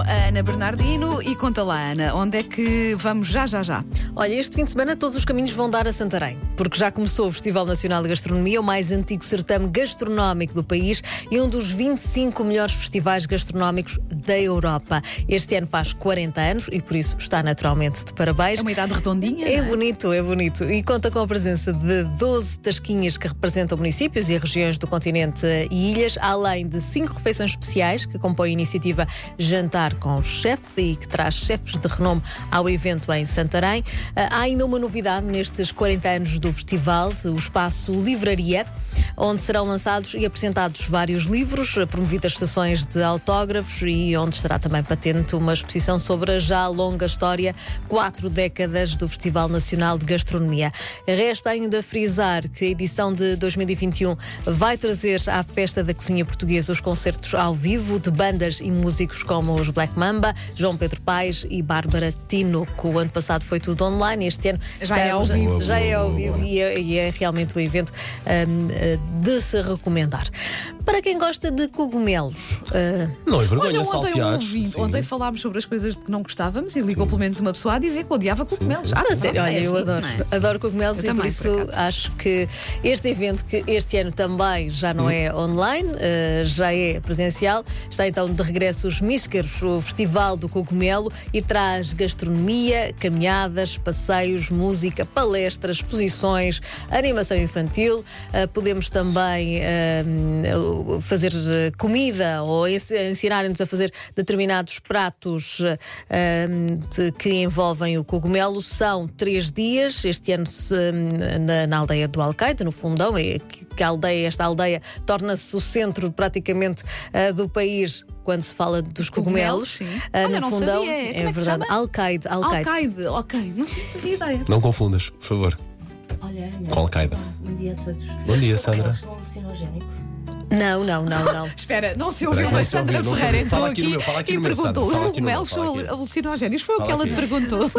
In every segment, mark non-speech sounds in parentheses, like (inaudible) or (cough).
a Ana Bernardino e conta lá, Ana, onde é que vamos já, já, já? Olha, este fim de semana todos os caminhos vão dar a Santarém, porque já começou o Festival Nacional de Gastronomia, o mais antigo certame gastronómico do país e um dos 25 melhores festivais gastronómicos da Europa. Este ano faz 40 anos e por isso está naturalmente de parabéns. É uma idade redondinha. É não bonito, é bonito. E conta com a presença de 12 tasquinhas que representam municípios e regiões do continente e ilhas, além de cinco refeições especiais que compõem a iniciativa Jantar com o Chefe e que traz chefes de renome ao evento em Santarém. Ah, Há ainda uma novidade nestes 40 anos do festival, o espaço Livraria, onde serão lançados e apresentados vários livros, promovidas sessões de autógrafos e onde estará também patente uma exposição sobre a já longa história, quatro décadas do Festival Nacional de Gastronomia. Resta ainda frisar que a edição de 2021 vai trazer à Festa da Cozinha Portuguesa os concertos ao vivo de bandas e músicos como os Black Mamba, João Pedro Paes e Bárbara Tinoco. O ano passado foi tudo online, este ano Já é ao vivo. Já é ao vivo e é, e é realmente um evento hum, eh, de se recomendar. Para quem gosta de cogumelos, eh, Não é Olha, vergonha, ontem um salteados. ouvinte, Sim. ontem falámos sobre as coisas de que não gostávamos e ligou pelo menos uma pessoa a dizer que odiava cogumelos. Ah, A sério, pronto, olha, é eu adoro, é? adoro cogumelos Eu e por também, isso por acho que este evento, que este ano também já não é online, eh, já é presencial, está então de regresso os Míscaros, o Festival do Cogumelo, e traz gastronomia, caminhadas, passeios, música, palestras, exposições, animação infantil. Eh, podemos também fazer eh, comida ou ens- ensinarem-nos a fazer determinados pratos eh, de- que envolvem o cogumelo. São três dias, este ano se, na, na aldeia do Alcaide, no Fundão, é que, que a aldeia, esta aldeia torna-se o centro praticamente eh, do país. Quando se fala dos Cogumelos, cogumelos, sim. eh, Olha, no Fundão, é é verdade. Alcaide, Alcaide. Alcaide, ok, não fazia ideia. Não confundas, por favor. Olha. Com Al-Qaeda. Bom dia a todos. Bom dia, Sandra. Eles são alucinogénicos. Não, não, não, não. (laughs) Espera, não se ouviu, mas Sandra Ferreira entrou aqui aqui no meu, fala aqui e no meu, perguntou: os cogumelos são alucinogénios? Foi o que ela te perguntou. (laughs)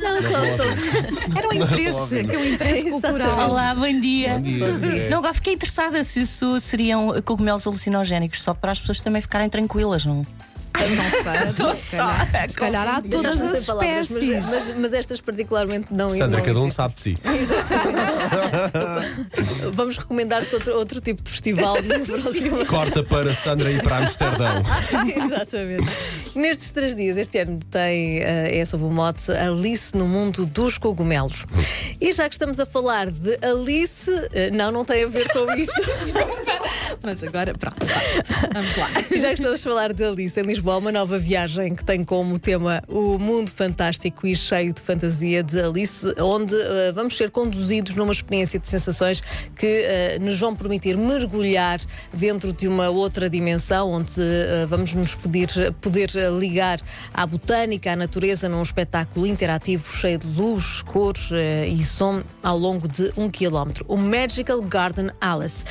Não, só. Era um interesse, que é um interesse cultural. Olá, bom dia. Bom dia. Não, agora fiquei interessada se isso seriam cogumelos alucinogénicos, só para as pessoas também ficarem tranquilas, não? Não (laughs) sei, se calhar, se calhar há todas as palavras, mas- espécies. Mas, mas estas particularmente não Sandra, não cada um sabe de si. (laughs) Vamos recomendar outro, outro tipo de festival no (laughs) próximo. Corta para Sandra ir para Amsterdão. Exatamente. Nestes três dias, este ano tem, eh, é sob o mote Alice no Mundo dos Cogumelos. E já que estamos a falar de Alice, eh, não, não tem a ver com isso. Mas agora, pronto, vamos lá. E já que estamos a falar de Alice em Lisboa, uma nova viagem que tem como tema o mundo fantástico e cheio de fantasia de Alice, onde eh, vamos ser conduzidos numa experiência de sensações que eh, nos vão permitir mergulhar dentro de uma outra dimensão, onde eh, vamos nos poder, poder ligar à botânica, à natureza, num espetáculo interativo cheio de luz, cores e som ao longo de um quilómetro. O Magical Garden Alice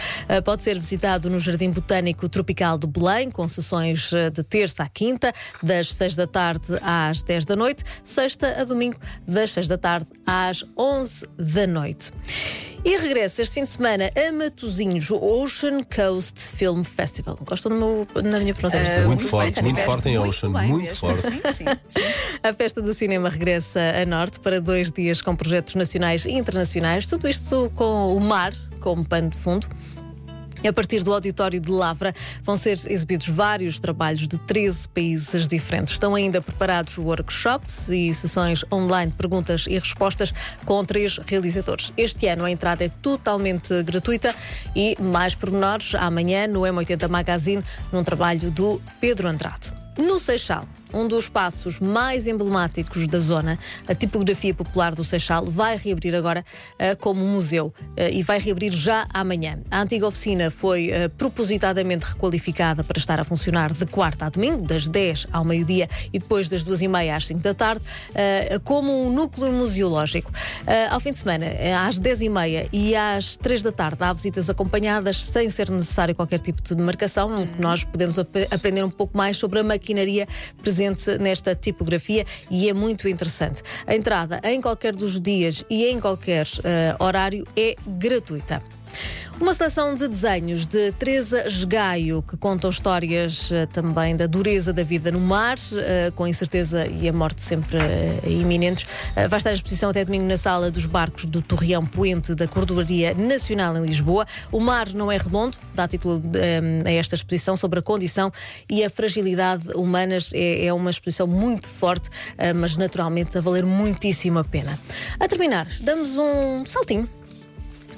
pode ser visitado no Jardim Botânico Tropical de Belém, com sessões de terça à quinta, das 6 da tarde às 10 da noite, sexta a domingo, das 6 da tarde às 11 da noite. E regressa este fim de semana a Matosinhos, o Ocean Coast Film Festival. Gostam meu, na minha pronúncia? Muito bem, forte, muito tiveste forte em muito Ocean, bem muito forte. Sim, sim, sim. A festa do cinema regressa a Norte para dois dias com projetos nacionais e internacionais, tudo isto com o mar como pano de fundo. A partir do auditório de Lavra vão ser exibidos vários trabalhos de 13 países diferentes. Estão ainda preparados workshops e sessões online de perguntas e respostas com três realizadores. Este ano a entrada é totalmente gratuita e mais pormenores amanhã no M80 Magazine, num trabalho do Pedro Andrade. No Seixal, um dos espaços mais emblemáticos da zona, a tipografia popular do Seixal vai reabrir agora eh, como museu eh, e vai reabrir já amanhã. A antiga oficina foi eh, propositadamente requalificada para estar a funcionar de quarta a domingo, das 10 ao meio-dia e depois das duas e meia às 5 da tarde, como um núcleo museológico. Ao fim de semana, às 10 e meia e às 3 da tarde, há visitas acompanhadas sem ser necessário qualquer tipo de marcação, onde nós podemos ap- aprender um pouco mais sobre a maquinaria presente nesta tipografia e é muito interessante. A entrada em qualquer dos dias e em qualquer eh, horário é gratuita. Uma seleção de desenhos de Teresa Esgaio, que contam histórias eh, também da dureza da vida no mar, eh, com a incerteza e a morte sempre eh, iminentes. Vai estar à exposição até domingo na sala dos barcos do Torreão Poente da Cordoaria Nacional em Lisboa. O mar não é redondo, dá título a esta exposição sobre a condição e a fragilidade humanas. É, é uma exposição muito forte, mas naturalmente a valer muitíssimo a pena. A terminar, damos um saltinho.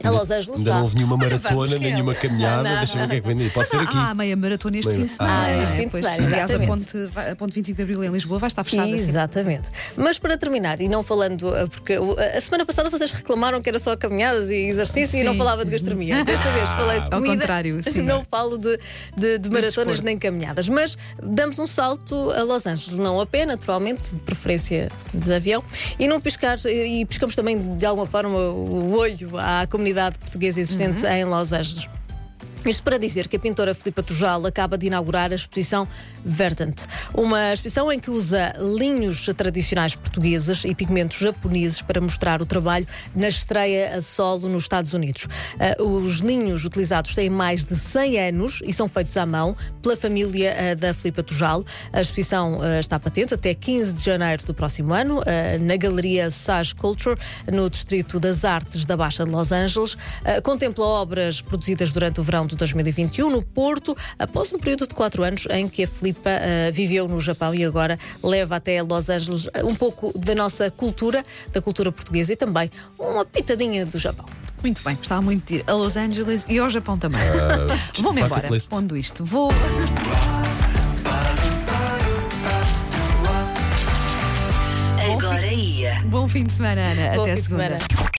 A Los Angeles. Ainda não houve nenhuma (laughs) maratona, nem nenhuma caminhada. Deixa eu ver o que é que vem daí. Pode ser aqui. Ah, meia maratona este fim de semana. Ah, este fim de semana, Aliás, a exatamente. ponte, a ponte 25 de Abril em Lisboa vai estar fechada. Exatamente. Mas para terminar, e não falando, eh, porque a semana passada vocês reclamaram que era só caminhadas e exercício e não falava de gastronomia. Desta vez falei de (laughs) Ao comida. contrário, (laughs) sim. Não falo de, de- de maratonas nem caminhadas. Mas damos um salto a Los Angeles, não a pé, naturalmente, de preferência de avião, e não piscar, e piscamos também de alguma forma o olho à comunidade portuguesa existente Uhum. em Los Angeles. Isto para dizer que a pintora Filipa Tujal acaba de inaugurar a exposição Verdant, uma exposição em que usa linhos tradicionais portugueses e pigmentos japoneses para mostrar o trabalho na estreia a solo nos Estados Unidos. Ah, os linhos utilizados têm mais de 100 anos e são feitos à mão pela família ah, da Filipa Tujal. A exposição ah, está patente até 15 de janeiro do próximo ano, na Galeria Sage Culture, no Distrito das Artes da Baixa de Los Angeles. Contempla obras produzidas durante o verão de 2021 no Porto, após um período de quatro anos em que a Filipa ah, viveu no Japão e agora leva até Los Angeles ah, um pouco da nossa cultura, da cultura portuguesa e também uma pitadinha do Japão. Muito bem, gostava muito de ir a Los Angeles e ao Japão também. (laughs) Vou-me embora, pondo isto. Vou. Agora ia. Bom fim de semana, Ana. Bom Até segunda. semana.